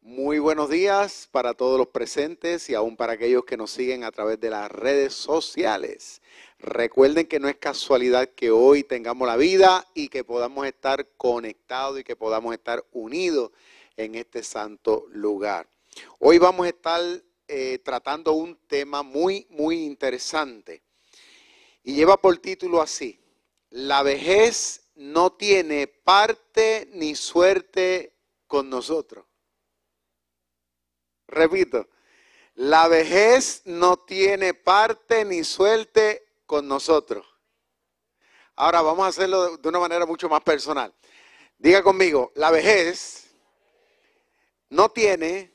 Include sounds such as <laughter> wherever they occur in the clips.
Muy buenos días para todos los presentes y aún para aquellos que nos siguen a través de las redes sociales. Recuerden que no es casualidad que hoy tengamos la vida y que podamos estar conectados y que podamos estar unidos en este santo lugar. Hoy vamos a estar eh, tratando un tema muy, muy interesante y lleva por título así, la vejez no tiene parte ni suerte con nosotros. Repito, la vejez no tiene parte ni suerte con nosotros. Ahora vamos a hacerlo de una manera mucho más personal. Diga conmigo, la vejez no tiene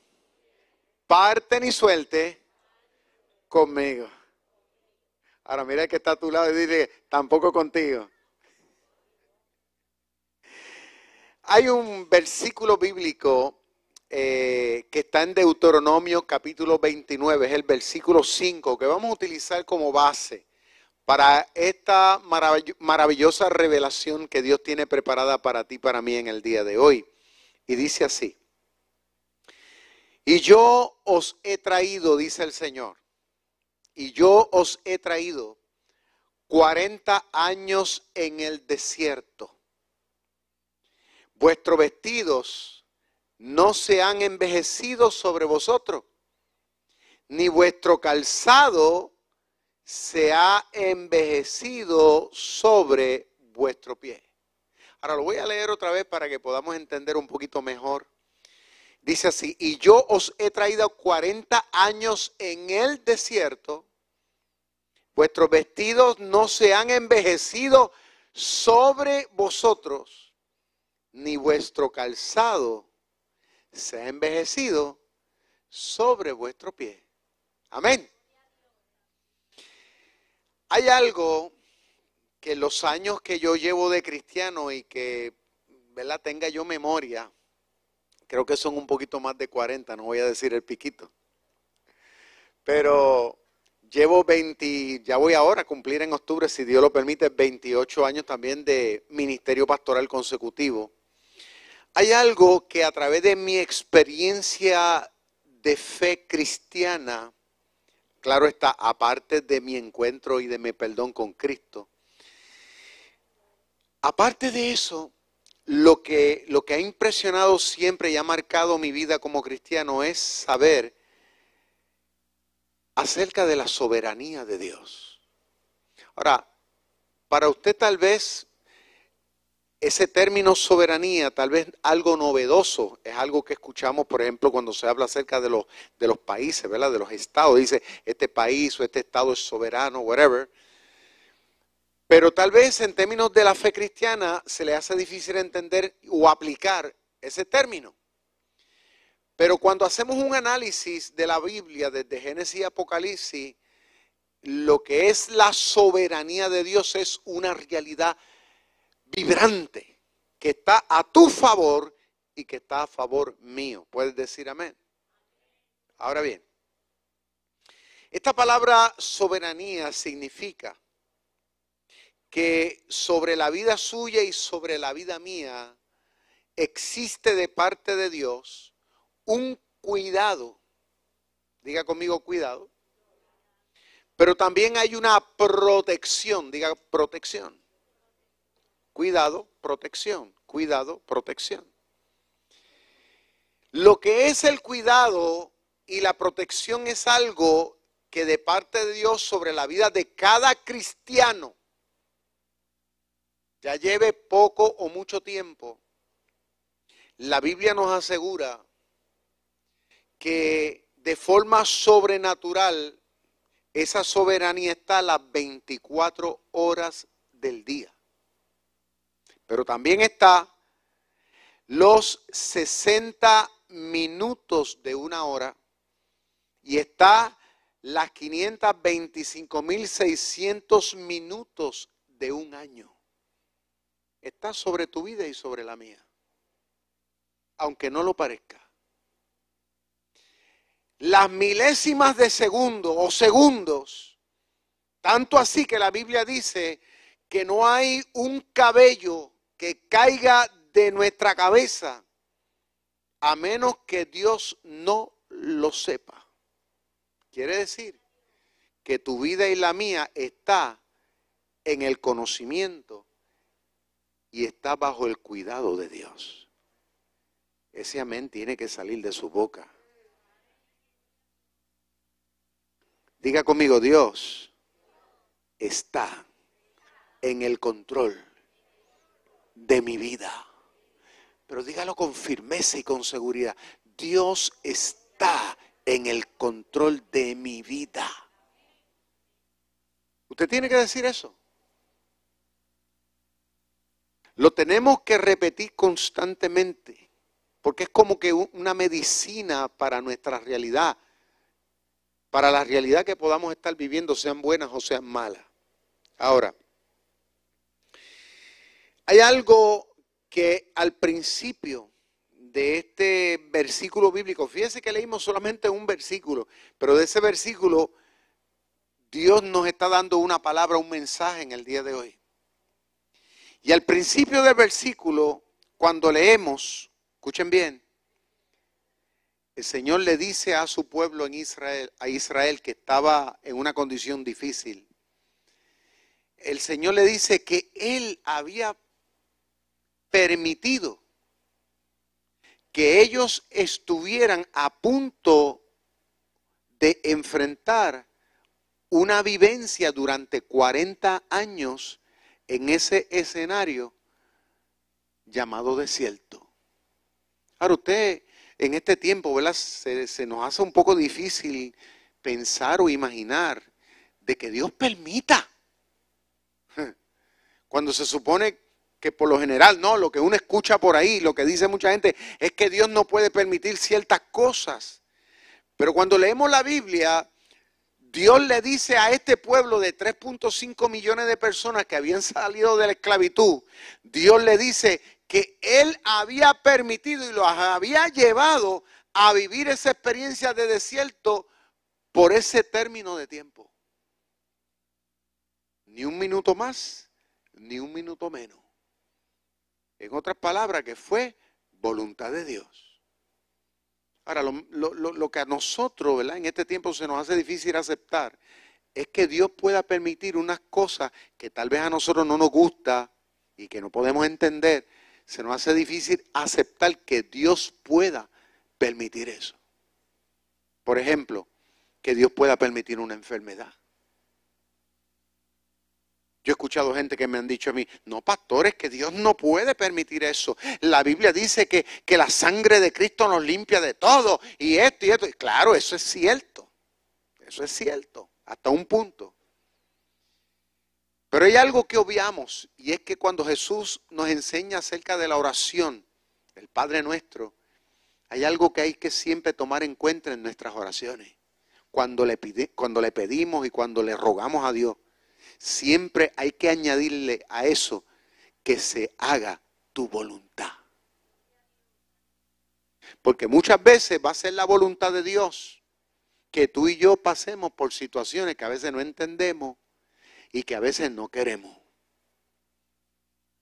parte ni suerte conmigo. Ahora mira que está a tu lado y dile, tampoco contigo. Hay un versículo bíblico eh, que está en Deuteronomio capítulo 29, es el versículo 5, que vamos a utilizar como base para esta maravillosa revelación que Dios tiene preparada para ti, para mí en el día de hoy. Y dice así, y yo os he traído, dice el Señor, y yo os he traído 40 años en el desierto vuestros vestidos no se han envejecido sobre vosotros, ni vuestro calzado se ha envejecido sobre vuestro pie. Ahora lo voy a leer otra vez para que podamos entender un poquito mejor. Dice así, y yo os he traído 40 años en el desierto, vuestros vestidos no se han envejecido sobre vosotros ni vuestro calzado se ha envejecido sobre vuestro pie. Amén. Hay algo que los años que yo llevo de cristiano y que ¿verdad? tenga yo memoria, creo que son un poquito más de 40, no voy a decir el piquito. Pero llevo 20, ya voy ahora a cumplir en octubre, si Dios lo permite, 28 años también de ministerio pastoral consecutivo. Hay algo que a través de mi experiencia de fe cristiana, claro está, aparte de mi encuentro y de mi perdón con Cristo, aparte de eso, lo que, lo que ha impresionado siempre y ha marcado mi vida como cristiano es saber acerca de la soberanía de Dios. Ahora, para usted tal vez ese término soberanía, tal vez algo novedoso, es algo que escuchamos, por ejemplo, cuando se habla acerca de los, de los países, ¿verdad? De los estados. Dice, este país o este estado es soberano, whatever. Pero tal vez en términos de la fe cristiana se le hace difícil entender o aplicar ese término. Pero cuando hacemos un análisis de la Biblia desde Génesis y Apocalipsis, lo que es la soberanía de Dios es una realidad vibrante que está a tu favor y que está a favor mío. ¿Puedes decir amén? Ahora bien, esta palabra soberanía significa que sobre la vida suya y sobre la vida mía existe de parte de Dios un cuidado. Diga conmigo cuidado. Pero también hay una protección, diga protección. Cuidado, protección. Cuidado, protección. Lo que es el cuidado y la protección es algo que de parte de Dios sobre la vida de cada cristiano, ya lleve poco o mucho tiempo, la Biblia nos asegura que de forma sobrenatural esa soberanía está las 24 horas del día. Pero también está los 60 minutos de una hora y está las 525.600 minutos de un año. Está sobre tu vida y sobre la mía, aunque no lo parezca. Las milésimas de segundo o segundos, tanto así que la Biblia dice que no hay un cabello que caiga de nuestra cabeza a menos que Dios no lo sepa. Quiere decir que tu vida y la mía está en el conocimiento y está bajo el cuidado de Dios. Ese amén tiene que salir de su boca. Diga conmigo, Dios está en el control de mi vida. Pero dígalo con firmeza y con seguridad. Dios está en el control de mi vida. Usted tiene que decir eso. Lo tenemos que repetir constantemente, porque es como que una medicina para nuestra realidad, para la realidad que podamos estar viviendo, sean buenas o sean malas. Ahora, hay algo que al principio de este versículo bíblico, fíjese que leímos solamente un versículo, pero de ese versículo Dios nos está dando una palabra, un mensaje en el día de hoy. Y al principio del versículo, cuando leemos, escuchen bien, el Señor le dice a su pueblo en Israel, a Israel que estaba en una condición difícil. El Señor le dice que Él había permitido que ellos estuvieran a punto de enfrentar una vivencia durante 40 años en ese escenario llamado desierto. Ahora usted en este tiempo, ¿verdad? Se, se, nos hace un poco difícil pensar o imaginar de que Dios permita. <laughs> Cuando se supone que por lo general, no, lo que uno escucha por ahí, lo que dice mucha gente, es que Dios no puede permitir ciertas cosas. Pero cuando leemos la Biblia, Dios le dice a este pueblo de 3.5 millones de personas que habían salido de la esclavitud, Dios le dice que Él había permitido y los había llevado a vivir esa experiencia de desierto por ese término de tiempo. Ni un minuto más, ni un minuto menos. En otras palabras, que fue voluntad de Dios. Ahora, lo, que a nosotros. En este tiempo se nos hace difícil aceptar es que Dios pueda permitir unas cosas que tal vez a nosotros no nos gusta y que no podemos entender. Se nos hace difícil aceptar que Dios pueda permitir eso. Por ejemplo, que Dios pueda permitir una enfermedad. Yo he escuchado gente que me han dicho a mí, no, pastores, que Dios no puede permitir eso. La Biblia dice que, que la sangre de Cristo nos limpia de todo y esto y esto. Y claro, eso es cierto. Eso es cierto, hasta un punto. Pero hay algo que obviamos y es que cuando Jesús nos enseña acerca de la oración, el Padre nuestro, hay algo que hay que siempre tomar en cuenta en nuestras oraciones. Cuando le, cuando le pedimos y cuando le rogamos a Dios siempre hay que añadirle a eso que se haga tu voluntad. Porque muchas veces va a ser la voluntad de Dios que tú y yo pasemos por situaciones que a veces no entendemos y que a veces no queremos.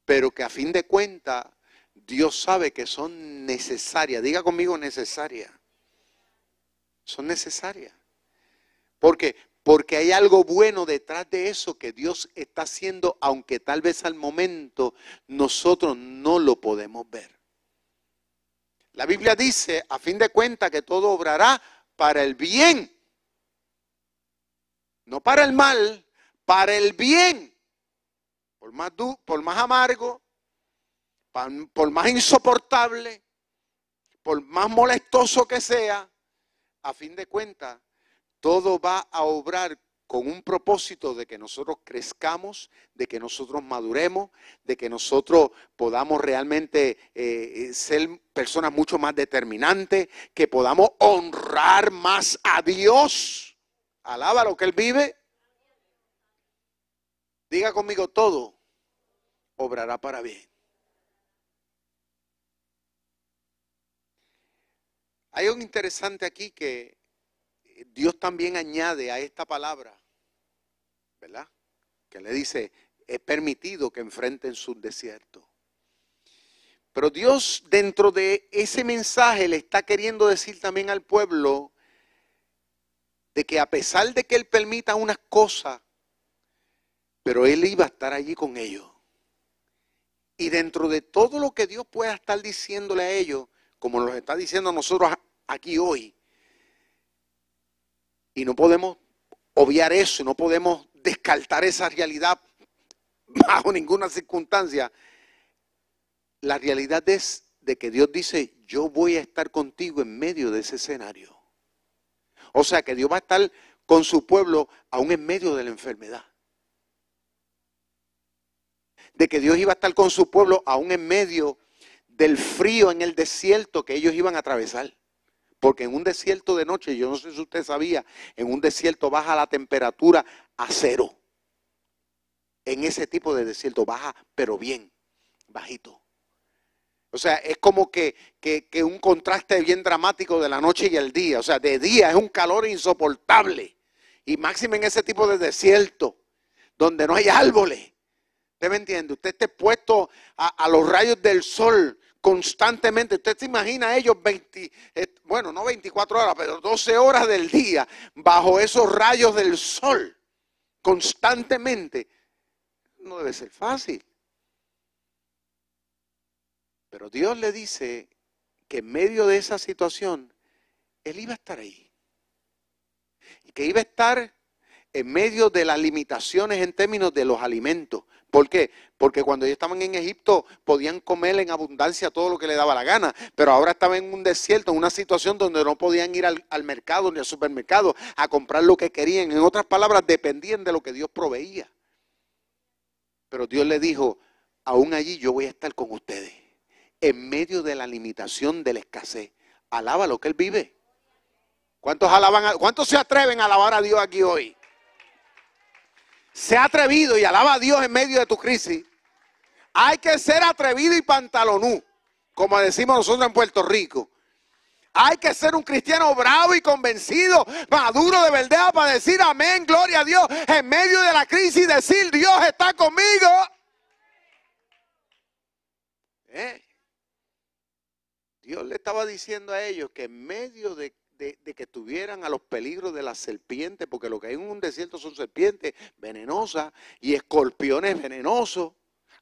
Pero que a fin de cuentas Dios sabe que son necesarias. Diga conmigo necesarias. Son necesarias. Porque porque hay algo bueno detrás de eso que Dios está haciendo, aunque tal vez al momento nosotros no lo podemos ver. La Biblia dice, a fin de cuentas, que todo obrará para el bien. No para el mal, para el bien. Por más, por más amargo, por más insoportable, por más molestoso que sea, a fin de cuentas, todo va a obrar con un propósito de que nosotros crezcamos, de que nosotros maduremos, de que nosotros podamos realmente eh, eh, ser personas mucho más determinantes, que podamos honrar más a Dios. Alaba lo que Él vive. Diga conmigo todo, obrará para bien. Hay un interesante aquí que Dios también añade a esta palabra, ¿verdad? Que le dice, he permitido que enfrenten su desierto. Pero Dios dentro de ese mensaje le está queriendo decir también al pueblo de que a pesar de que Él permita unas cosas, pero Él iba a estar allí con ellos. Y dentro de todo lo que Dios pueda estar diciéndole a ellos, como nos está diciendo a nosotros aquí hoy, y no podemos obviar eso, no podemos descartar esa realidad bajo ninguna circunstancia. La realidad es de que Dios dice, yo voy a estar contigo en medio de ese escenario. O sea que Dios va a estar con su pueblo aún en medio de la enfermedad. De que Dios iba a estar con su pueblo aún en medio del frío en el desierto que ellos iban a atravesar. Porque en un desierto de noche, yo no sé si usted sabía, en un desierto baja la temperatura a cero. En ese tipo de desierto baja, pero bien, bajito. O sea, es como que, un contraste bien dramático de la noche y el día. O sea, de día es un calor insoportable. Y máximo en ese tipo de desierto, donde no hay árboles. ¿Usted me entiende? Usted esté expuesto a, los rayos del sol constantemente. Usted se imagina a ellos 20, eh, bueno, no 24 horas, pero 12 horas del día bajo esos rayos del sol constantemente. No debe ser fácil. Pero Dios le dice que en medio de esa situación, Él iba a estar ahí. Y que iba a estar en medio de las limitaciones en términos de los alimentos. ¿Por qué? Porque cuando ellos estaban en Egipto podían comer en abundancia todo lo que les daba la gana, pero ahora estaban en un desierto, en una situación donde no podían ir al, al mercado ni al supermercado a comprar lo que querían. En otras palabras, dependían de lo que Dios proveía. Pero Dios le dijo, aún allí yo voy a estar con ustedes en medio de la limitación de la escasez. Alaba lo que Él vive. ¿Cuántos, alaban ¿Cuántos se atreven a alabar a Dios aquí hoy? Se ha atrevido y alaba a Dios en medio de tu crisis. Hay que ser atrevido y pantalonú, como decimos nosotros en Puerto Rico. Hay que ser un cristiano bravo y convencido, maduro de verdad para decir amén, gloria a Dios en medio de la crisis decir Dios está conmigo. ¿Eh? Dios le estaba diciendo a ellos que en medio de, que estuvieran a los peligros de las serpientes, porque lo que hay en un desierto son serpientes venenosas y escorpiones venenosos,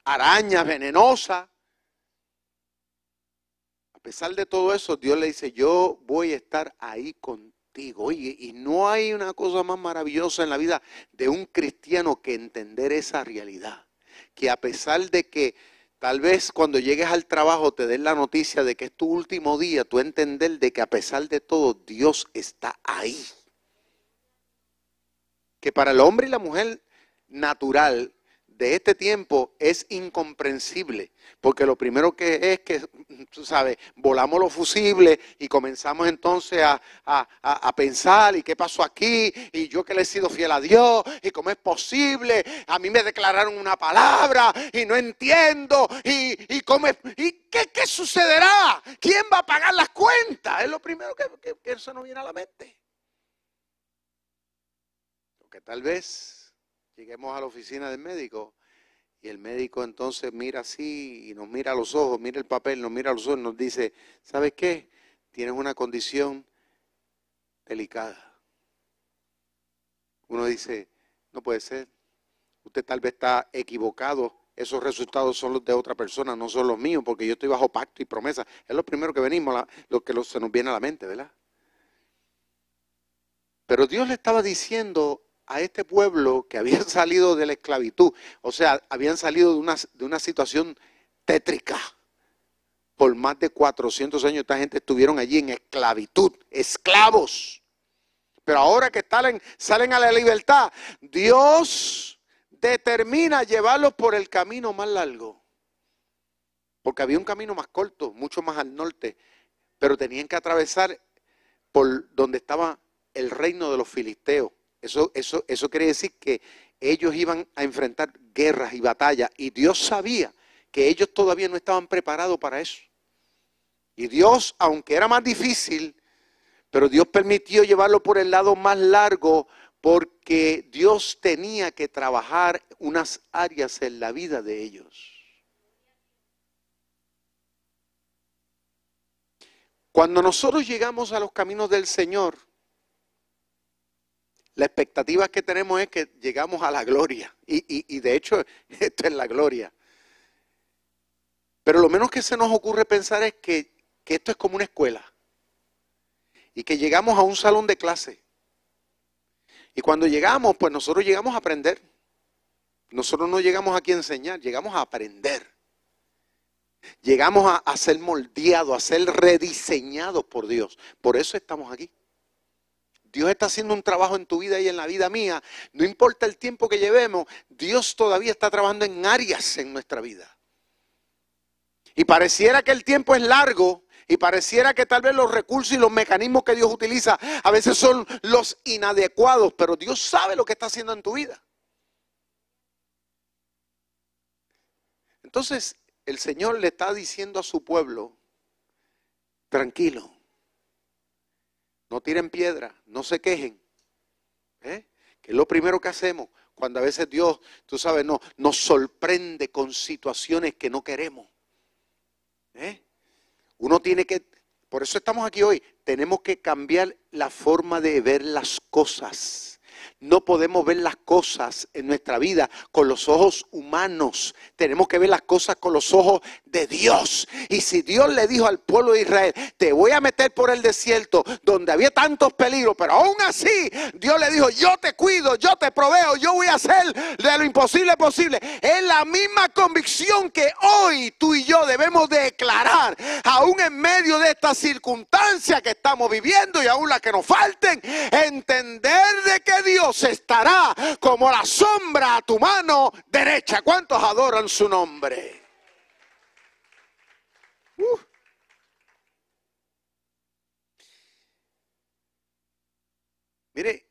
arañas venenosas. A pesar de todo eso, Dios le dice, yo voy a estar ahí contigo. y no hay una cosa más maravillosa en la vida de un cristiano que entender esa realidad. Que a pesar de que Tal vez cuando llegues al trabajo te den la noticia de que es tu último día, tú entender de que a pesar de todo Dios está ahí. Que para el hombre y la mujer natural de este tiempo es incomprensible, porque lo primero que es que, tú sabes, volamos los fusibles y comenzamos entonces a, a, pensar, ¿y qué pasó aquí? Y yo que le he sido fiel a Dios, ¿y cómo es posible? A mí me declararon una palabra y no entiendo, ¿y, y cómo ¿Y qué, qué, sucederá? ¿Quién va a pagar las cuentas? Es lo primero que, que, que eso no viene a la mente. Porque tal vez lleguemos a la oficina del médico y el médico entonces mira así y nos mira a los ojos, mira el papel, nos mira a los ojos nos dice, ¿sabes qué? Tienes una condición delicada. Uno dice, no puede ser. Usted tal vez está equivocado. Esos resultados son los de otra persona, no son los míos, porque yo estoy bajo pacto y promesa. Es lo primero que venimos, lo que se nos viene a la mente, ¿verdad? Pero Dios le estaba diciendo a este pueblo que habían <laughs> salido de la esclavitud, o sea, habían salido de una, de una situación tétrica. Por más de 400 años esta gente estuvieron allí en esclavitud, esclavos. Pero ahora que salen, salen a la libertad, Dios determina llevarlos por el camino más largo. Porque había un camino más corto, mucho más al norte, pero tenían que atravesar por donde estaba el reino de los filisteos. Eso, eso, eso quiere decir que ellos iban a enfrentar guerras y batallas y Dios sabía que ellos todavía no estaban preparados para eso. Y Dios, aunque era más difícil, pero Dios permitió llevarlo por el lado más largo porque Dios tenía que trabajar unas áreas en la vida de ellos. Cuando nosotros llegamos a los caminos del Señor, la expectativa que tenemos es que llegamos a la gloria. Y, de hecho, <laughs> esto es la gloria. Pero lo menos que se nos ocurre pensar es que, que esto es como una escuela. Y que llegamos a un salón de clase. Y cuando llegamos, pues nosotros llegamos a aprender. Nosotros no llegamos aquí a enseñar, llegamos a aprender. Llegamos a, ser moldeados, a ser rediseñados por Dios. Por eso estamos aquí. Dios está haciendo un trabajo en tu vida y en la vida mía. No importa el tiempo que llevemos, Dios todavía está trabajando en áreas en nuestra vida. Y pareciera que el tiempo es largo y pareciera que tal vez los recursos y los mecanismos que Dios utiliza a veces son los inadecuados, pero Dios sabe lo que está haciendo en tu vida. Entonces, el Señor le está diciendo a su pueblo, tranquilo, no tiren piedra, no se quejen. ¿eh? Que es lo primero que hacemos cuando a veces Dios, tú sabes, no, nos sorprende con situaciones que no queremos. ¿eh? Uno tiene que, por eso estamos aquí hoy, tenemos que cambiar la forma de ver las cosas. No podemos ver las cosas en nuestra vida con los ojos humanos. Tenemos que ver las cosas con los ojos de Dios. Y si Dios le dijo al pueblo de Israel, te voy a meter por el desierto donde había tantos peligros, pero aún así Dios le dijo, yo te cuido, yo te proveo, yo voy a hacer de lo imposible posible. Es la misma convicción que hoy tú y yo debemos declarar, aún en medio de esta circunstancia que estamos viviendo y aún las que nos falten, entender de que Dios estará como la sombra a tu mano derecha. ¿Cuántos adoran su nombre? Uh. Mire,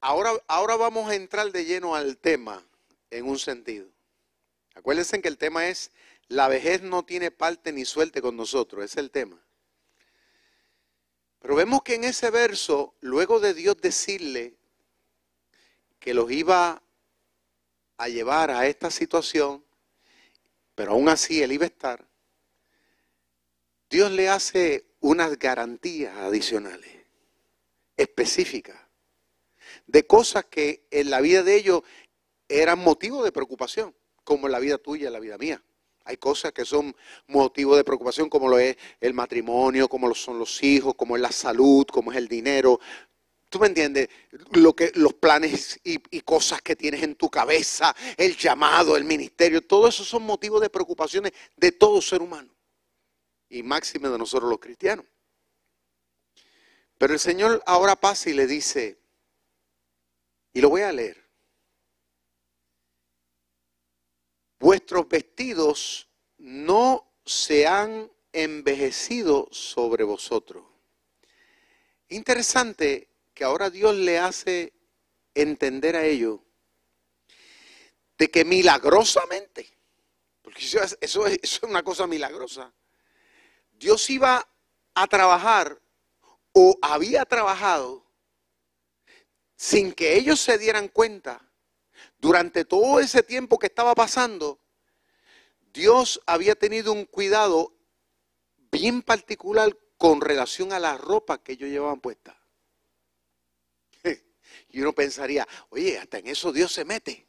ahora, ahora vamos a entrar de lleno al tema en un sentido. Acuérdense que el tema es, la vejez no tiene parte ni suerte con nosotros, es el tema. Pero vemos que en ese verso, luego de Dios decirle que los iba a llevar a esta situación, pero aún así él iba a estar, Dios le hace unas garantías adicionales, específicas, de cosas que en la vida de ellos eran motivo de preocupación, como en la vida tuya en la vida mía. Hay cosas que son motivo de preocupación, como lo es el matrimonio, como lo son los hijos, como es la salud, como es el dinero, ¿Tú me entiendes? Lo que, los planes y, y, cosas que tienes en tu cabeza, el llamado, el ministerio, todo eso son motivos de preocupaciones de todo ser humano. Y máxime de nosotros los cristianos. Pero el Señor ahora pasa y le dice, y lo voy a leer, vuestros vestidos no se han envejecido sobre vosotros. Interesante que ahora Dios le hace entender a ellos de que milagrosamente, porque eso es, una cosa milagrosa, Dios iba a trabajar o había trabajado sin que ellos se dieran cuenta, durante todo ese tiempo que estaba pasando, Dios había tenido un cuidado bien particular con relación a la ropa que ellos llevaban puesta. Y uno pensaría, oye, hasta en eso Dios se mete.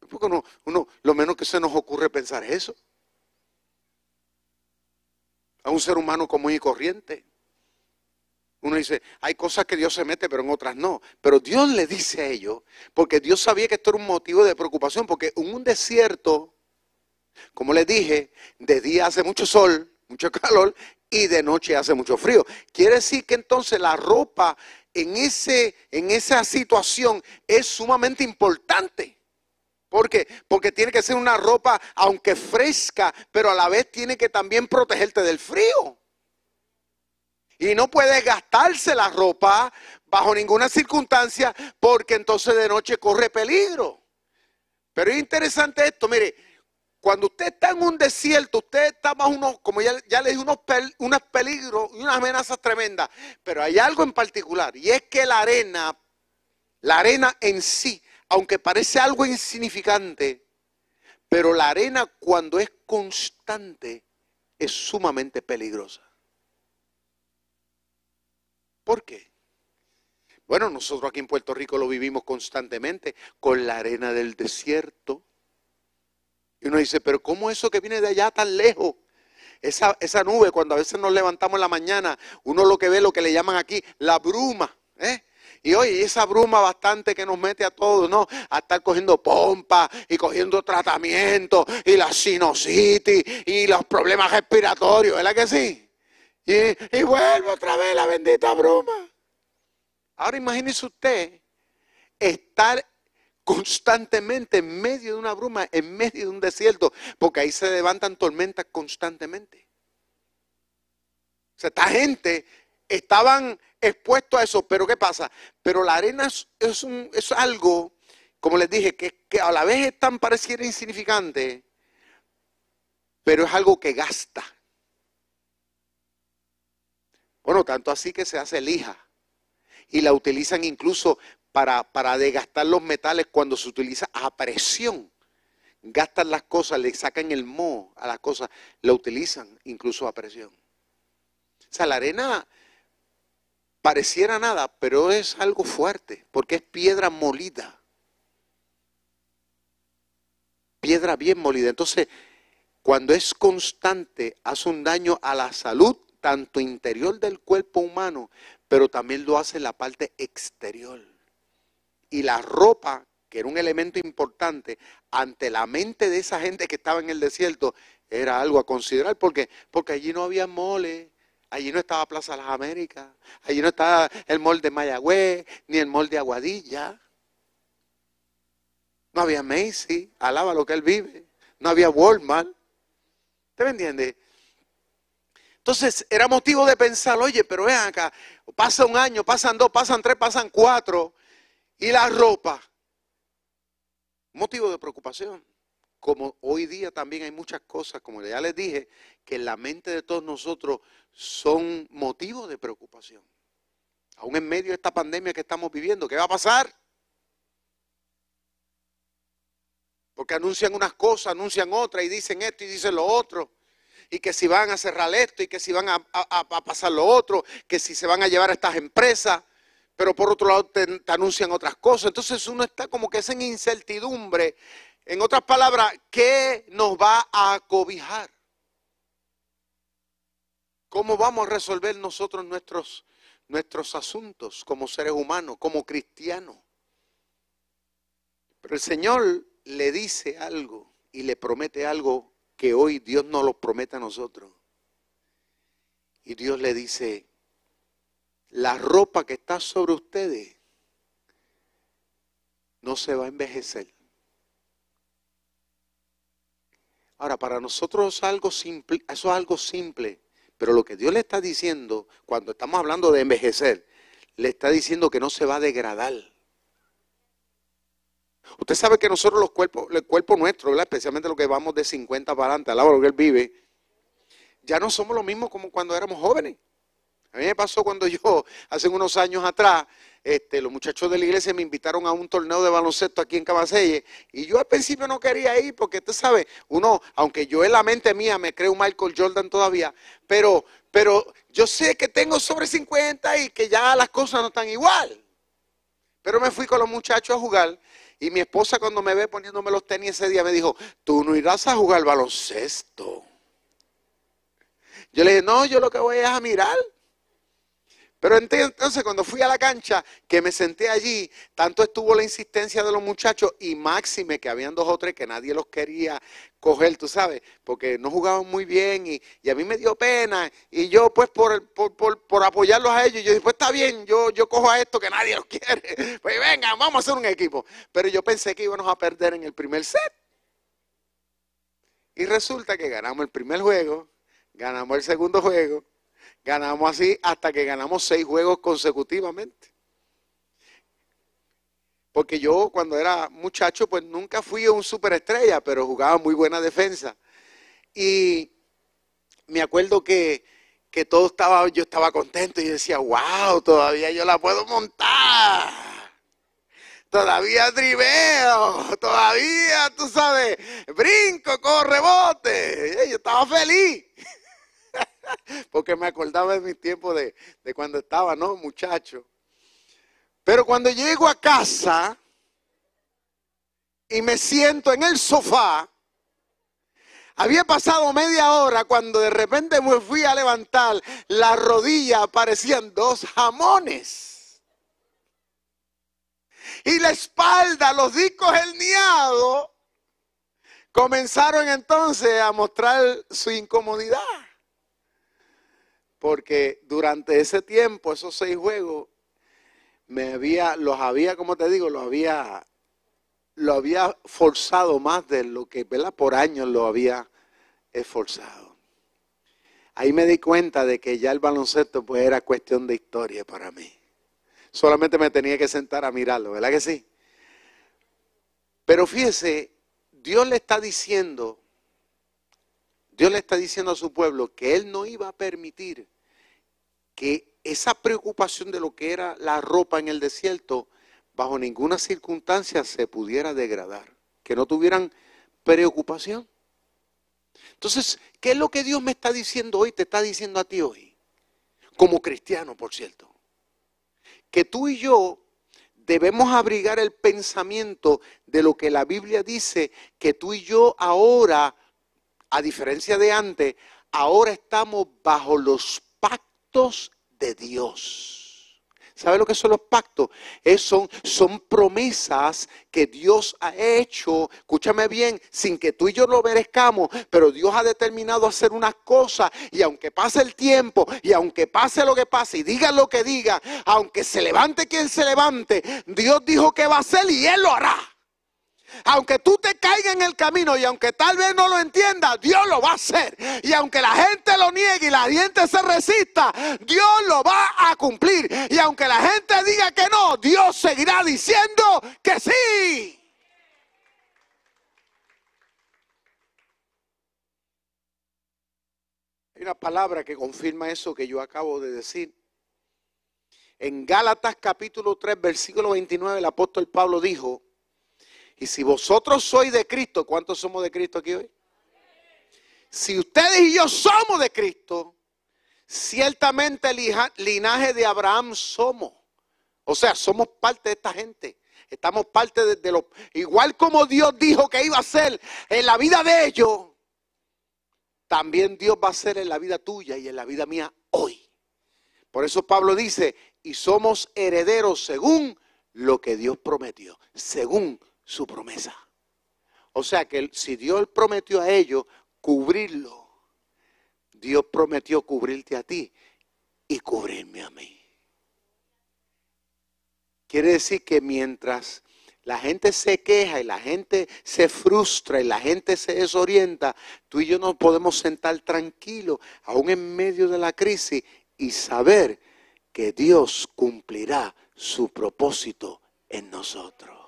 Porque uno, uno, lo menos que se nos ocurre pensar es eso. A un ser humano común y corriente. Uno dice, hay cosas que Dios se mete, pero en otras no. Pero Dios le dice a ellos, porque Dios sabía que esto era un motivo de preocupación, porque en un desierto, como les dije, de día hace mucho sol, mucho <laughs> calor, y de noche hace mucho frío. Quiere decir que entonces la ropa en, ese, en esa situación es sumamente importante. ¿Por qué? Porque tiene que ser una ropa, aunque fresca, pero a la vez tiene que también protegerte del frío. Y no puedes gastarse la ropa bajo ninguna circunstancia porque entonces de noche corre peligro. Pero es interesante esto, mire, cuando usted está en un desierto, usted está más unos, como ya, ya le dije, unos, unos peligros y unas amenazas tremendas. Pero hay algo en particular, y es que la arena, la arena en sí, aunque parece algo insignificante, pero la arena cuando es constante es sumamente peligrosa. ¿Por qué? Bueno, nosotros aquí en Puerto Rico lo vivimos constantemente con la arena del desierto. Y uno dice, pero ¿cómo eso que viene de allá tan lejos? Esa, esa nube, cuando a veces nos levantamos en la mañana, uno lo que ve, lo que le llaman aquí, la bruma. ¿eh? Y oye, esa bruma bastante que nos mete a todos, ¿no? A estar cogiendo pompa y cogiendo tratamiento y la sinusitis y los problemas respiratorios, ¿verdad que sí? Y, y vuelve otra vez la bendita bruma. Ahora imagínese usted estar constantemente en medio de una bruma, en medio de un desierto, porque ahí se levantan tormentas constantemente. O sea, esta gente estaban expuestos a eso, pero ¿qué pasa? Pero la arena es, algo, como les dije, que, que a la vez es tan pareciera insignificante, pero es algo que gasta. Bueno, tanto así que se hace lija y la utilizan incluso para, para desgastar los metales cuando se utiliza a presión. Gastan las cosas, le sacan el moho a las cosas, la utilizan incluso a presión. O sea, la arena pareciera nada, pero es algo fuerte, porque es piedra molida. Piedra bien molida. Entonces, cuando es constante, hace un daño a la salud, tanto interior del cuerpo humano, pero también lo hace en la parte exterior. Y la ropa, que era un elemento importante ante la mente de esa gente que estaba en el desierto, era algo a considerar, porque porque allí no había mole, allí no estaba Plaza Las Américas, allí no estaba el mall de Mayagüez, ni el mall de Aguadilla. No había Macy, alaba lo que él vive. No había Walmart. ¿Usted me entiende? Entonces era motivo de pensar, oye, pero vean acá, pasa un año, pasan dos, pasan tres, pasan cuatro, y la ropa. Motivo de preocupación. Como hoy día también hay muchas cosas, como ya les dije, que en la mente de todos nosotros son motivo de preocupación. Aún en medio de esta pandemia que estamos viviendo, ¿qué va a pasar? Porque anuncian unas cosas, anuncian otras y dicen esto y dicen lo otro y que si van a cerrar esto y que si van a, pasar lo otro, que si se van a llevar a estas empresas, pero por otro lado te, anuncian otras cosas. Entonces uno está como que es en incertidumbre. En otras palabras, ¿qué nos va a cobijar? ¿Cómo vamos a resolver nosotros nuestros, nuestros asuntos como seres humanos, como cristianos? Pero el Señor le dice algo y le promete algo que hoy Dios nos lo promete a nosotros. Y Dios le dice, la ropa que está sobre ustedes no se va a envejecer. Ahora, para nosotros es algo simple, eso es algo simple, pero lo que Dios le está diciendo, cuando estamos hablando de envejecer, le está diciendo que no se va a degradar. Usted sabe que nosotros los cuerpos, el cuerpo nuestro, especialmente lo que vamos de 50 para adelante, al lado de lo que él vive, ya no somos lo mismo como cuando éramos jóvenes. A mí me pasó cuando yo, <laughs> hace unos años atrás, este, los muchachos de la iglesia me invitaron a un torneo de baloncesto aquí en Cabaselle y yo al principio no quería ir porque usted sabe, uno, aunque yo en la mente mía me creo Michael Jordan todavía, pero, pero yo sé que tengo sobre 50 y que ya las cosas no están igual. Pero me fui con los muchachos a jugar y mi esposa cuando me ve poniéndome los tenis ese día me dijo, tú no irás a jugar baloncesto. Yo le dije, no, yo lo que voy es a mirar. Pero entonces cuando fui a la cancha, que me senté allí, tanto estuvo la insistencia de los muchachos y máxime que habían dos o tres que nadie los quería coger, tú sabes, porque no jugaban muy bien y, a mí me dio pena y yo pues por, por, apoyarlos a ellos, yo dije, pues está bien, yo, yo cojo a esto que nadie los <laughs> quiere, pues venga, vamos a hacer un equipo. Pero yo pensé que íbamos a perder en el primer set. Y resulta que ganamos el primer juego, ganamos el segundo juego, Ganamos así hasta que ganamos seis juegos consecutivamente. Porque yo cuando era muchacho, pues nunca fui un superestrella, pero jugaba muy buena defensa. Y me acuerdo que, que todo estaba, yo estaba contento y decía, wow, todavía yo la puedo montar. Todavía driveo, todavía, tú sabes, brinco, corre, bote. Yo estaba feliz. Porque me acordaba de mi tiempo de, cuando estaba, ¿no? Muchacho. Pero cuando llego a casa y me siento en el sofá, había pasado media hora cuando de repente me fui a levantar, la rodilla aparecían dos jamones. Y la espalda, los discos herniados, comenzaron entonces a mostrar su incomodidad. Porque durante ese tiempo, esos seis juegos, me había, los había, como te digo, los había, lo había forzado más de lo que, ¿verdad? Por años lo había esforzado. Ahí me di cuenta de que ya el baloncesto pues era cuestión de historia para mí. Solamente me tenía que sentar a mirarlo, ¿verdad que sí? Pero fíjese, Dios le está diciendo, Dios le está diciendo a su pueblo que Él no iba a permitir que esa preocupación de lo que era la ropa en el desierto, bajo ninguna circunstancia se pudiera degradar, que no tuvieran preocupación. Entonces, ¿qué es lo que Dios me está diciendo hoy? Te está diciendo a ti hoy, como cristiano, por cierto, que tú y yo debemos abrigar el pensamiento de lo que la Biblia dice, que tú y yo ahora, a diferencia de antes, ahora estamos bajo los pactos de Dios. ¿Sabe lo que son los pactos? Son, son promesas que Dios ha hecho, escúchame bien, sin que tú y yo lo merezcamos, pero Dios ha determinado hacer una cosa y aunque pase el tiempo y aunque pase lo que pase y diga lo que diga, aunque se levante quien se levante, Dios dijo que va a hacer y Él lo hará. Aunque tú te caigas en el camino y aunque tal vez no lo entiendas, Dios lo va a hacer. Y aunque la gente lo niegue y la gente se resista, Dios lo va a cumplir. Y aunque la gente diga que no, Dios seguirá diciendo que sí. Hay una palabra que confirma eso que yo acabo de decir. En Gálatas capítulo 3, versículo 29, el apóstol Pablo dijo, y si vosotros sois de Cristo, ¿cuántos somos de Cristo aquí hoy? Si ustedes y yo somos de Cristo, ciertamente el linaje de Abraham somos. O sea, somos parte de esta gente. Estamos parte de, de lo... Igual como Dios dijo que iba a ser en la vida de ellos, también Dios va a ser en la vida tuya y en la vida mía hoy. Por eso Pablo dice, y somos herederos según lo que Dios prometió, según su promesa. O sea que si Dios prometió a ellos cubrirlo, Dios prometió cubrirte a ti y cubrirme a mí. Quiere decir que mientras la gente se queja y la gente se frustra y la gente se desorienta, tú y yo nos podemos sentar tranquilos, aún en medio de la crisis, y saber que Dios cumplirá su propósito en nosotros.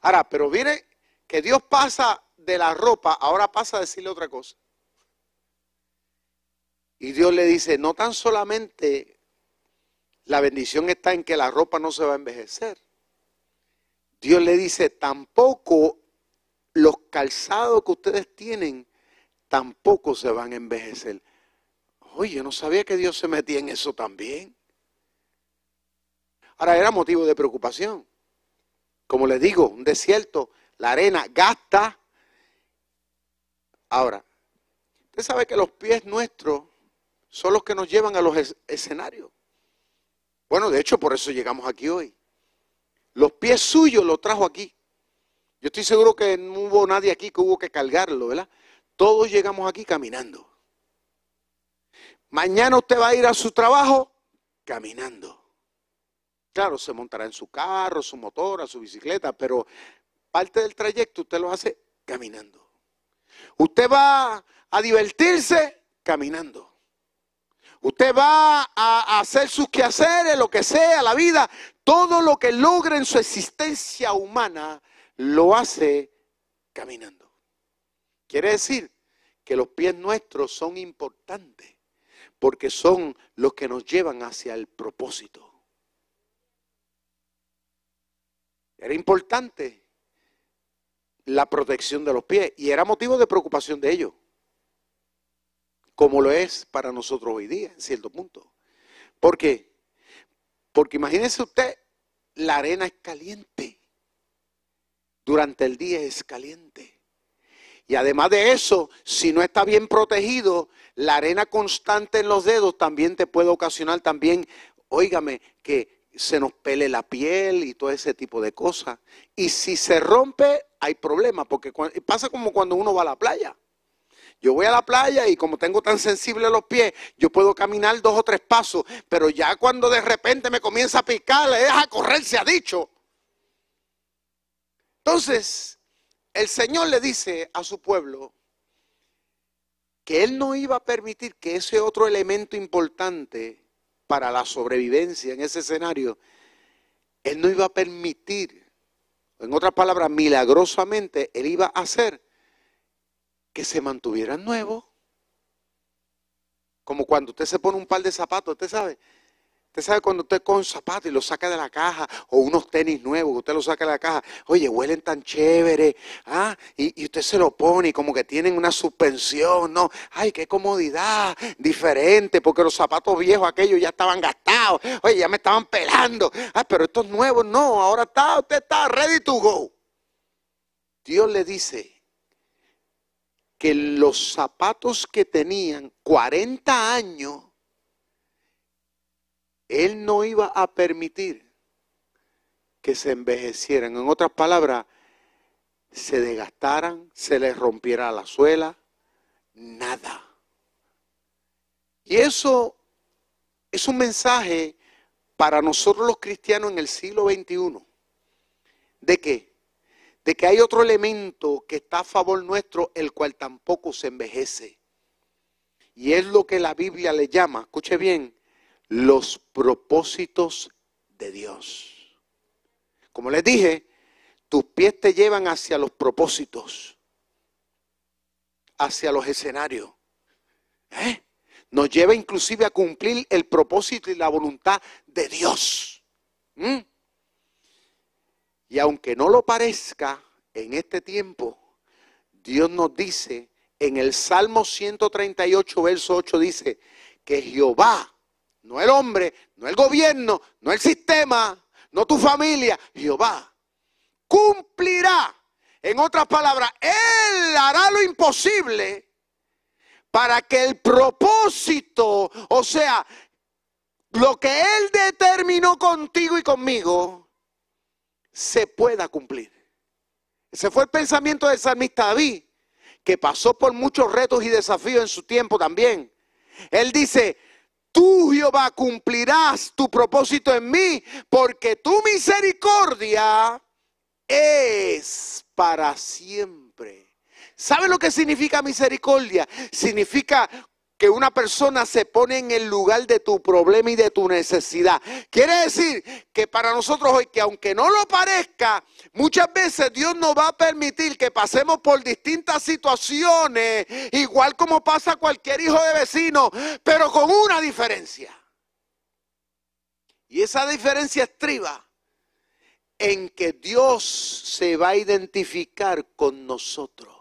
Ahora, pero viene que Dios pasa de la ropa, ahora pasa a decirle otra cosa. Y Dios le dice, no tan solamente la bendición está en que la ropa no se va a envejecer. Dios le dice, tampoco los calzados que ustedes tienen, tampoco se van a envejecer. Oye, yo no sabía que Dios se metía en eso también. Ahora era motivo de preocupación. Como les digo, un desierto, la arena gasta. Ahora, usted sabe que los pies nuestros son los que nos llevan a los escenarios. Bueno, de hecho, por eso llegamos aquí hoy. Los pies suyos los trajo aquí. Yo estoy seguro que no hubo nadie aquí que hubo que cargarlo, ¿verdad? Todos llegamos aquí caminando. Mañana usted va a ir a su trabajo caminando. Claro, se montará en su carro, su motor, su bicicleta, pero parte del trayecto usted lo hace caminando. Usted va a divertirse caminando. Usted va a hacer sus quehaceres, lo que sea, la vida, todo lo que logre en su existencia humana, lo hace caminando. Quiere decir que los pies nuestros son importantes porque son los que nos llevan hacia el propósito. Era importante la protección de los pies y era motivo de preocupación de ellos. como lo es para nosotros hoy día, en cierto punto. ¿Por qué? Porque imagínese usted, la arena es caliente. Durante el día es caliente. Y además de eso, si no está bien protegido, la arena constante en los dedos también te puede ocasionar también, óigame, que se nos pele la piel y todo ese tipo de cosas. Y si se rompe, hay problema, porque pasa como cuando uno va a la playa. Yo voy a la playa y como tengo tan sensible los pies, yo puedo caminar dos o tres pasos, pero ya cuando de repente me comienza a picar, le deja correr, se ha dicho. Entonces, el Señor le dice a su pueblo que Él no iba a permitir que ese otro elemento importante para la sobrevivencia en ese escenario, Él no iba a permitir, en otras palabras, milagrosamente, Él iba a hacer que se mantuvieran nuevos. Como cuando usted se pone un par de zapatos, usted sabe. Usted sabe cuando usted con zapatos y los saca de la caja, o unos tenis nuevos, usted los saca de la caja, oye, huelen tan chévere, ¿ah? y, y usted se lo pone y como que tienen una suspensión, ¿no? Ay, qué comodidad, diferente, porque los zapatos viejos aquellos ya estaban gastados, oye, ya me estaban pelando, ah, pero estos nuevos no, ahora está, usted está ready to go. Dios le dice, que los zapatos que tenían 40 años, él no iba a permitir que se envejecieran. En otras palabras, se desgastaran, se les rompiera la suela, nada. Y eso es un mensaje para nosotros los cristianos en el siglo XXI. ¿De qué? de que hay otro elemento que está a favor nuestro, el cual tampoco se envejece. Y es lo que la Biblia le llama, escuche bien, los propósitos de Dios. Como les dije, tus pies te llevan hacia los propósitos, hacia los escenarios. ¿Eh? Nos lleva inclusive a cumplir el propósito y la voluntad de Dios. Y aunque no lo parezca, en este tiempo, Dios nos dice, en el Salmo 138, verso 8, dice que Jehová, no el hombre, no el gobierno, no el sistema, no tu familia, Jehová cumplirá. En otras palabras, Él hará lo imposible para que el propósito, o sea, lo que Él determinó contigo y conmigo, se pueda cumplir. Ese fue el pensamiento del salmista David, que pasó por muchos retos y desafíos en su tiempo también. Él dice, tú Jehová cumplirás tu propósito en mí, porque tu misericordia es para siempre. ¿Sabe lo que significa misericordia? Significa que una persona se pone en el lugar de tu problema y de tu necesidad. Quiere decir que para nosotros hoy, que aunque no lo parezca, muchas veces Dios nos va a permitir que pasemos por distintas situaciones, igual como pasa cualquier hijo de vecino, pero con una diferencia. Y esa diferencia estriba en que Dios se va a identificar con nosotros.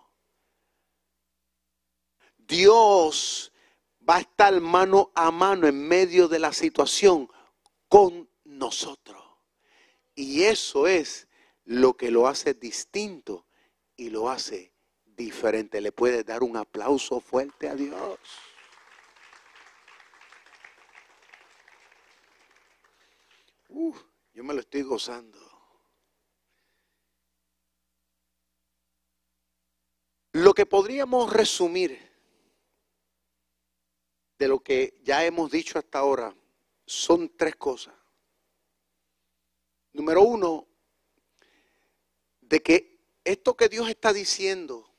Dios va a estar mano a mano en medio de la situación con nosotros. Y eso es lo que lo hace distinto y lo hace diferente. Le puede dar un aplauso fuerte a Dios. yo me lo estoy gozando. Lo que podríamos resumir de lo que ya hemos dicho hasta ahora son tres cosas. Número uno, de que esto que Dios está diciendo,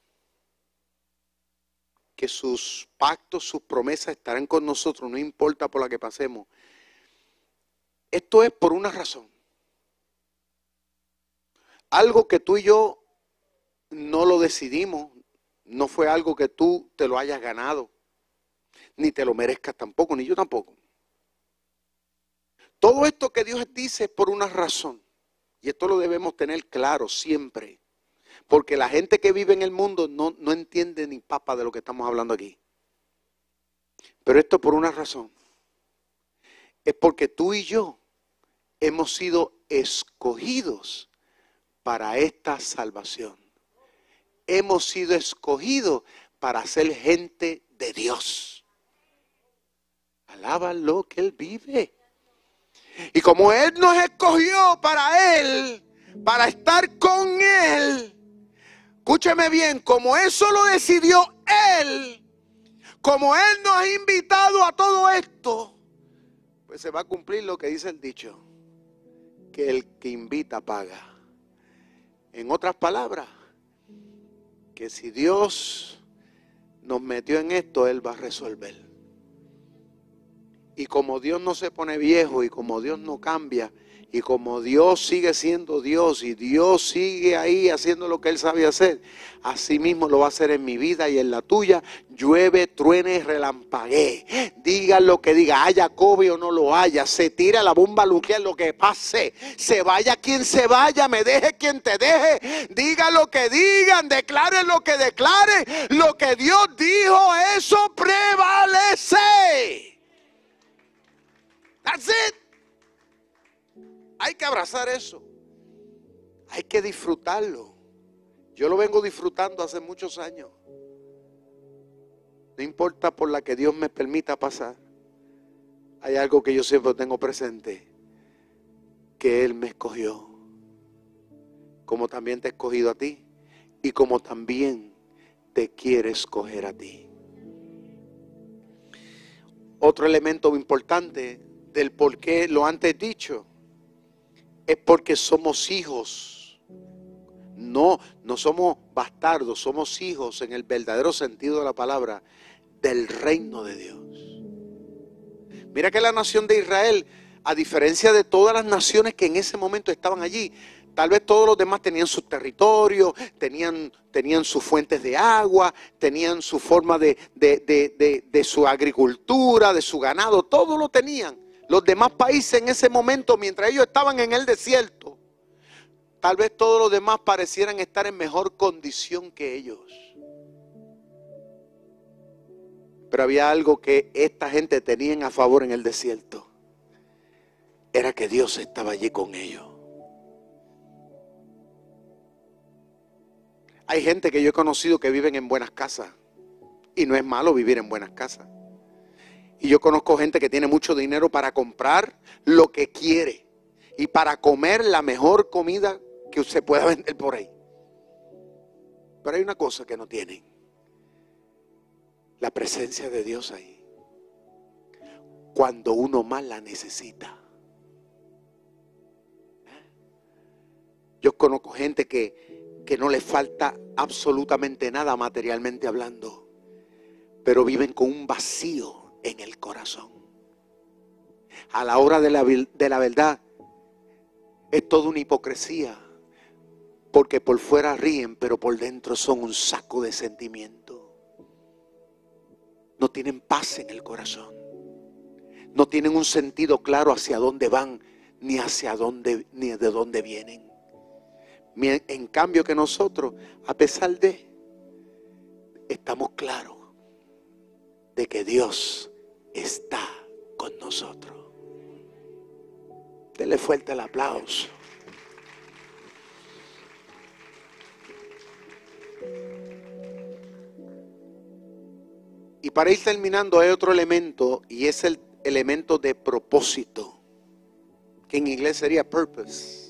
que sus pactos, sus promesas estarán con nosotros, no importa por la que pasemos, esto es por una razón. Algo que tú y yo no lo decidimos, no fue algo que tú te lo hayas ganado ni te lo merezcas tampoco, ni yo tampoco. Todo esto que Dios dice es por una razón. Y esto lo debemos tener claro siempre. Porque la gente que vive en el mundo no, no entiende ni papa de lo que estamos hablando aquí. Pero esto por una razón. Es porque tú y yo hemos sido escogidos para esta salvación. Hemos sido escogidos para ser gente de Dios. Alaba lo que Él vive. Y como Él nos escogió para Él, para estar con Él, escúcheme bien, como eso lo decidió Él, como Él nos ha invitado a todo esto, pues se va a cumplir lo que dice el dicho, que el que invita paga. En otras palabras, que si Dios nos metió en esto, Él va a resolver. Y como Dios no se pone viejo y como Dios no cambia, y como Dios sigue siendo Dios y Dios sigue ahí haciendo lo que Él sabe hacer, así mismo lo va a hacer en mi vida y en la tuya. Llueve, truene, relampaguee. Diga lo que diga, haya COVID o no lo haya. Se tira la bomba nuclear, lo que pase. Se vaya quien se vaya, me deje quien te deje. Diga lo que digan, declare lo que declare. Lo que Dios dijo, eso prevalece. That's it. Hay que abrazar eso. Hay que disfrutarlo. Yo lo vengo disfrutando hace muchos años. No importa por la que Dios me permita pasar. Hay algo que yo siempre tengo presente. Que Él me escogió. Como también te he escogido a ti. Y como también te quiere escoger a ti. Otro elemento importante del por qué lo antes dicho es porque somos hijos. No, no somos bastardos, somos hijos en el verdadero sentido de la palabra del reino de Dios. Mira que la nación de Israel, a diferencia de todas las naciones que en ese momento estaban allí, tal vez todos los demás tenían sus territorios, tenían, tenían sus fuentes de agua, tenían su forma de, de, de su agricultura, de su ganado, todo lo tenían. Los demás países en ese momento, mientras ellos estaban en el desierto, tal vez todos los demás parecieran estar en mejor condición que ellos. Pero había algo que esta gente tenía a favor en el desierto. Era que Dios estaba allí con ellos. Hay gente que yo he conocido que viven en buenas casas. Y no es malo vivir en buenas casas. Y yo conozco gente que tiene mucho dinero para comprar lo que quiere y para comer la mejor comida que usted pueda vender por ahí. Pero hay una cosa que no tienen. La presencia de Dios ahí. Cuando uno más la necesita. Yo conozco gente que, que no le falta absolutamente nada materialmente hablando. Pero viven con un vacío en el corazón. A la hora de la, de la verdad es toda una hipocresía, porque por fuera ríen, pero por dentro son un saco de sentimiento. No tienen paz en el corazón. No tienen un sentido claro hacia dónde van, ni hacia dónde, ni de dónde vienen. En cambio que nosotros, a pesar de, estamos claros de que Dios está con nosotros. Dele fuerte el aplauso. Y para ir terminando hay otro elemento y es el elemento de propósito, que en inglés sería purpose.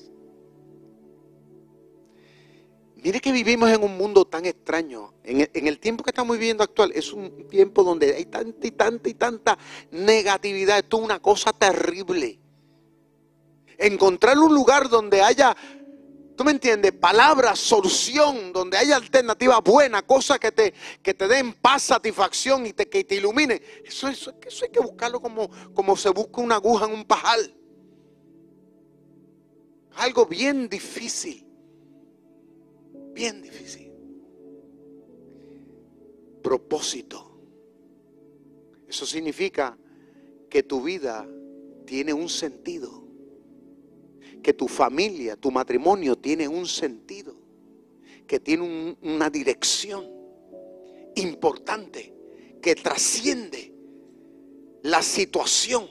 Mire que vivimos en un mundo tan extraño. En el, tiempo que estamos viviendo actual es un tiempo donde hay tanta y tanta y tanta negatividad. Esto es una cosa terrible. Encontrar un lugar donde haya, tú me entiendes, palabra, solución, donde haya alternativa buena, cosas que te, que te den paz, satisfacción y que te ilumine. Eso, eso, eso hay que buscarlo como, como se busca una aguja en un pajal. Algo bien difícil bien difícil. Propósito. Eso significa que tu vida tiene un sentido. Que tu familia, tu matrimonio tiene un sentido. Que tiene una dirección importante. Que trasciende la situación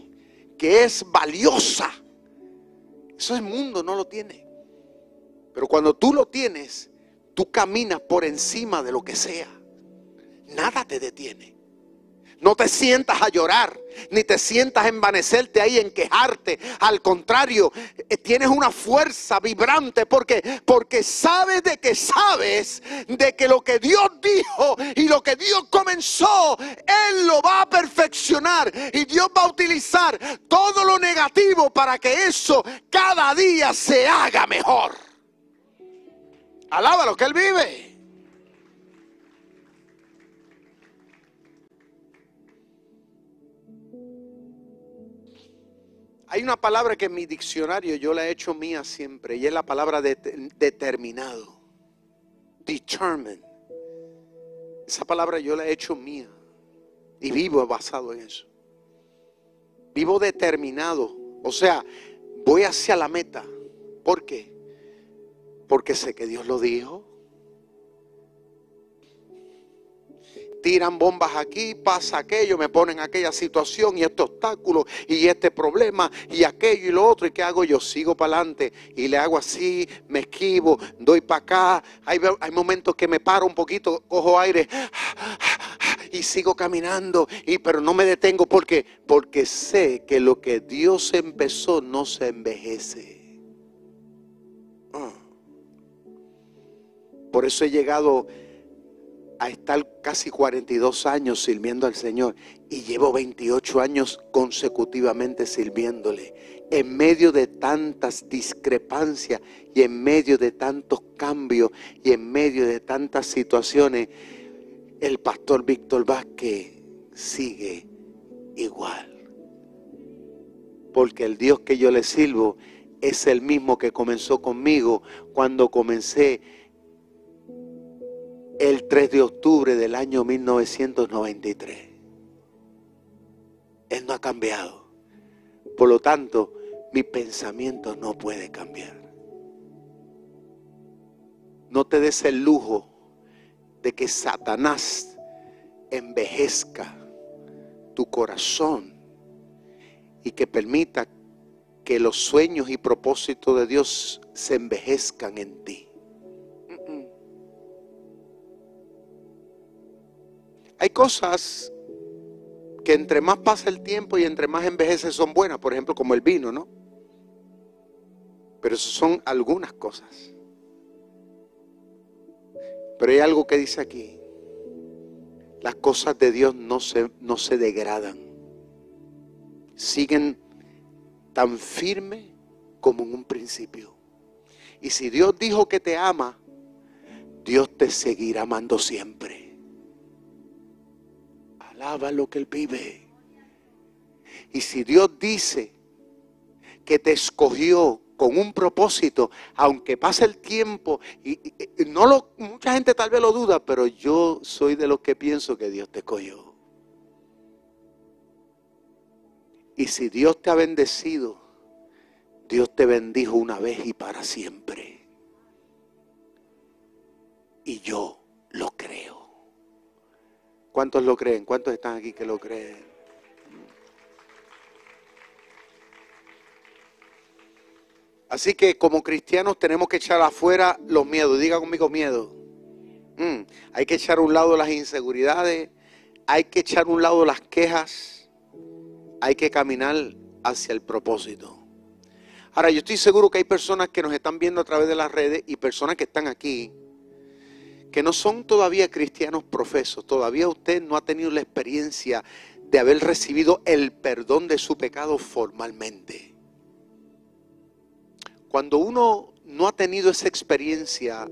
que es valiosa. Eso el mundo no lo tiene. Pero cuando tú lo tienes, tú caminas por encima de lo que sea. Nada te detiene. No te sientas a llorar, ni te sientas a envanecerte ahí en quejarte. Al contrario, eh, tienes una fuerza vibrante porque porque sabes de que sabes de que lo que Dios dijo y lo que Dios comenzó, él lo va a perfeccionar y Dios va a utilizar todo lo negativo para que eso cada día se haga mejor. Alaba lo que él vive. Hay una palabra que en mi diccionario yo la he hecho mía siempre y es la palabra de, determinado. Determined. Esa palabra yo la he hecho mía y vivo basado en eso. Vivo determinado. O sea, voy hacia la meta. ¿Por qué? Porque sé que Dios lo dijo. tiran bombas aquí, pasa aquello, me ponen aquella situación y este obstáculo y este problema y aquello y lo otro. ¿Y qué hago yo? Sigo para adelante y le hago así, me esquivo, doy para acá. Hay, momentos que me paro un poquito, cojo aire y sigo caminando y pero no me detengo porque porque sé que lo que Dios empezó no se envejece. Por eso he llegado a estar casi 42 años sirviendo al Señor y llevo 28 años consecutivamente sirviéndole. En medio de tantas discrepancias y en medio de tantos cambios y en medio de tantas situaciones, el pastor Víctor Vázquez sigue igual. Porque el Dios que yo le sirvo es el mismo que comenzó conmigo cuando comencé el 3 de octubre del año 1993. Él no ha cambiado. Por lo tanto, mi pensamiento no puede cambiar. No te des el lujo de que Satanás envejezca tu corazón y que permita que los sueños y propósitos de Dios se envejezcan en ti. Hay cosas que entre más pasa el tiempo y entre más envejece son buenas, por ejemplo, como el vino, ¿no? Pero eso son algunas cosas. Pero hay algo que dice aquí. Las cosas de Dios no se, no se degradan. Siguen tan firmes como en un principio. Y si Dios dijo que te ama, Dios te seguirá amando siempre. Alaba lo que Él vive. Y si Dios dice que te escogió con un propósito, aunque pase el tiempo, y, no lo, mucha gente tal vez lo duda, pero yo soy de los que pienso que Dios te escogió. Y si Dios te ha bendecido, Dios te bendijo una vez y para siempre. Y yo lo creo. ¿Cuántos lo creen? ¿Cuántos están aquí que lo creen? Así que como cristianos tenemos que echar afuera los miedos. Diga conmigo miedo. Mm, hay que echar a un lado las inseguridades. Hay que echar a un lado las quejas. Hay que caminar hacia el propósito. Ahora, yo estoy seguro que hay personas que nos están viendo a través de las redes y personas que están aquí que no son todavía cristianos profesos, todavía usted no ha tenido la experiencia de haber recibido el perdón de su pecado formalmente. Cuando uno no ha tenido esa experiencia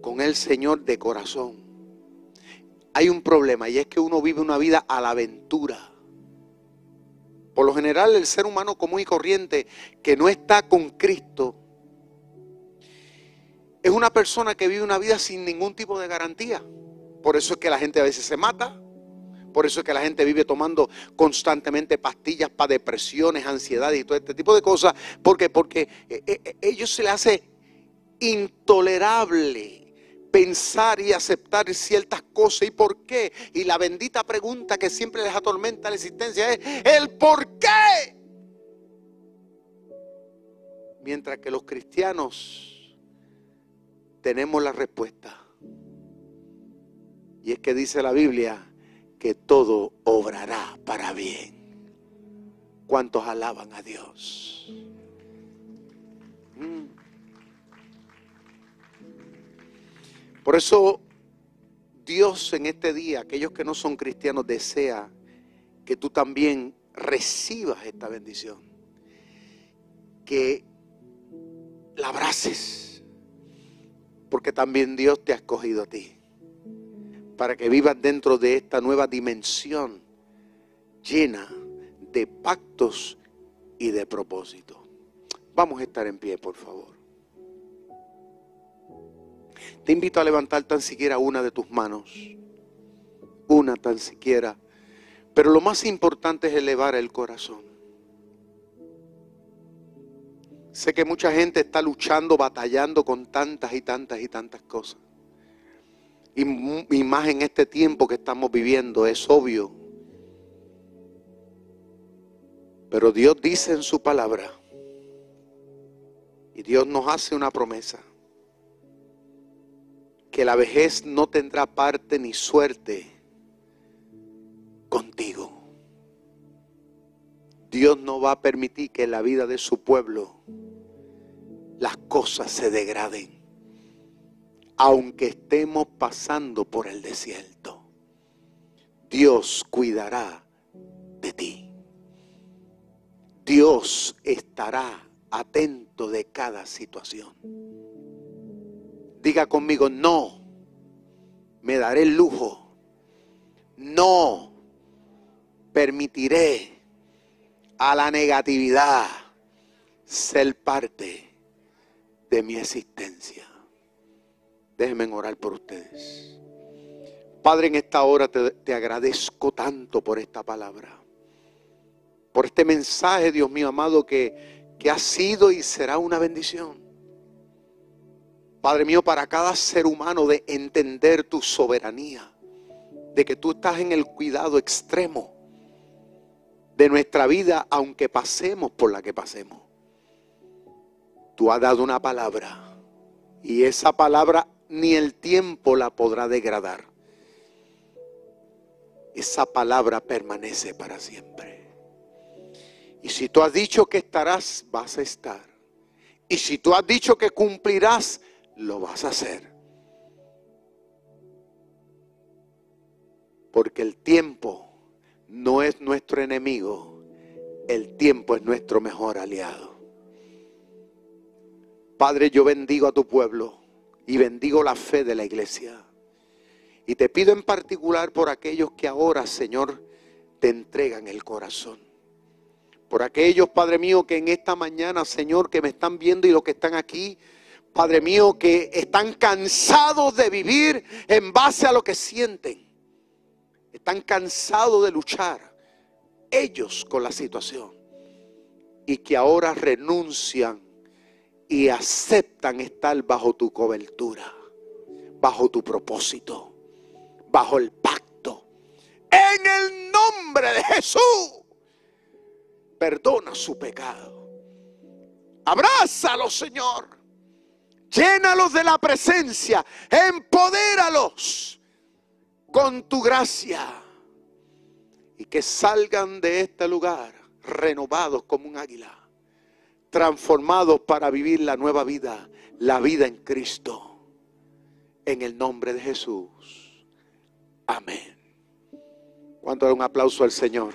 con el Señor de corazón, hay un problema y es que uno vive una vida a la aventura. Por lo general el ser humano común y corriente que no está con Cristo, es una persona que vive una vida sin ningún tipo de garantía. Por eso es que la gente a veces se mata. Por eso es que la gente vive tomando constantemente pastillas para depresiones, ansiedades y todo este tipo de cosas. ¿Por qué? Porque eh, eh, eh, ellos se les hace intolerable pensar y aceptar ciertas cosas y por qué. Y la bendita pregunta que siempre les atormenta la existencia es el por qué. Mientras que los cristianos tenemos la respuesta. Y es que dice la Biblia que todo obrará para bien. ¿Cuántos alaban a Dios? Mm. Por eso Dios en este día, aquellos que no son cristianos, desea que tú también recibas esta bendición. Que la abraces. Porque también Dios te ha escogido a ti. Para que vivas dentro de esta nueva dimensión llena de pactos y de propósito. Vamos a estar en pie, por favor. Te invito a levantar tan siquiera una de tus manos. Una tan siquiera. Pero lo más importante es elevar el corazón. Sé que mucha gente está luchando, batallando con tantas y tantas y tantas cosas. Y, más en este tiempo que estamos viviendo, es obvio. Pero Dios dice en su palabra, y Dios nos hace una promesa que la vejez no tendrá parte ni suerte contigo. Dios no va a permitir que la vida de su pueblo las cosas se degraden, aunque estemos pasando por el desierto. Dios cuidará de ti. Dios estará atento de cada situación. Diga conmigo, no, me daré el lujo, no permitiré a la negatividad ser parte de mi existencia. Déjenme orar por ustedes. Padre, en esta hora te, te, agradezco tanto por esta palabra, por este mensaje, Dios mío amado, que, que ha sido y será una bendición. Padre mío, para cada ser humano de entender tu soberanía, de que tú estás en el cuidado extremo de nuestra vida, aunque pasemos por la que pasemos. Tú has dado una palabra y esa palabra ni el tiempo la podrá degradar. Esa palabra permanece para siempre. Y si tú has dicho que estarás, vas a estar. Y si tú has dicho que cumplirás, lo vas a hacer. Porque el tiempo no es nuestro enemigo, el tiempo es nuestro mejor aliado. Padre, yo bendigo a tu pueblo y bendigo la fe de la iglesia. Y te pido en particular por aquellos que ahora, Señor, te entregan el corazón. Por aquellos, Padre mío, que en esta mañana, Señor, que me están viendo y los que están aquí, Padre mío, que están cansados de vivir en base a lo que sienten. Están cansados de luchar ellos con la situación. Y que ahora renuncian y aceptan estar bajo tu cobertura, bajo tu propósito, bajo el pacto. En el nombre de Jesús, perdona su pecado. Abrázalo, Señor. Llénalos de la presencia. Empodéralos con tu gracia. Y que salgan de este lugar renovados como un águila. Transformados para vivir la nueva vida. La vida en Cristo. En el nombre de Jesús. Amén. ¿Cuánto un aplauso al Señor?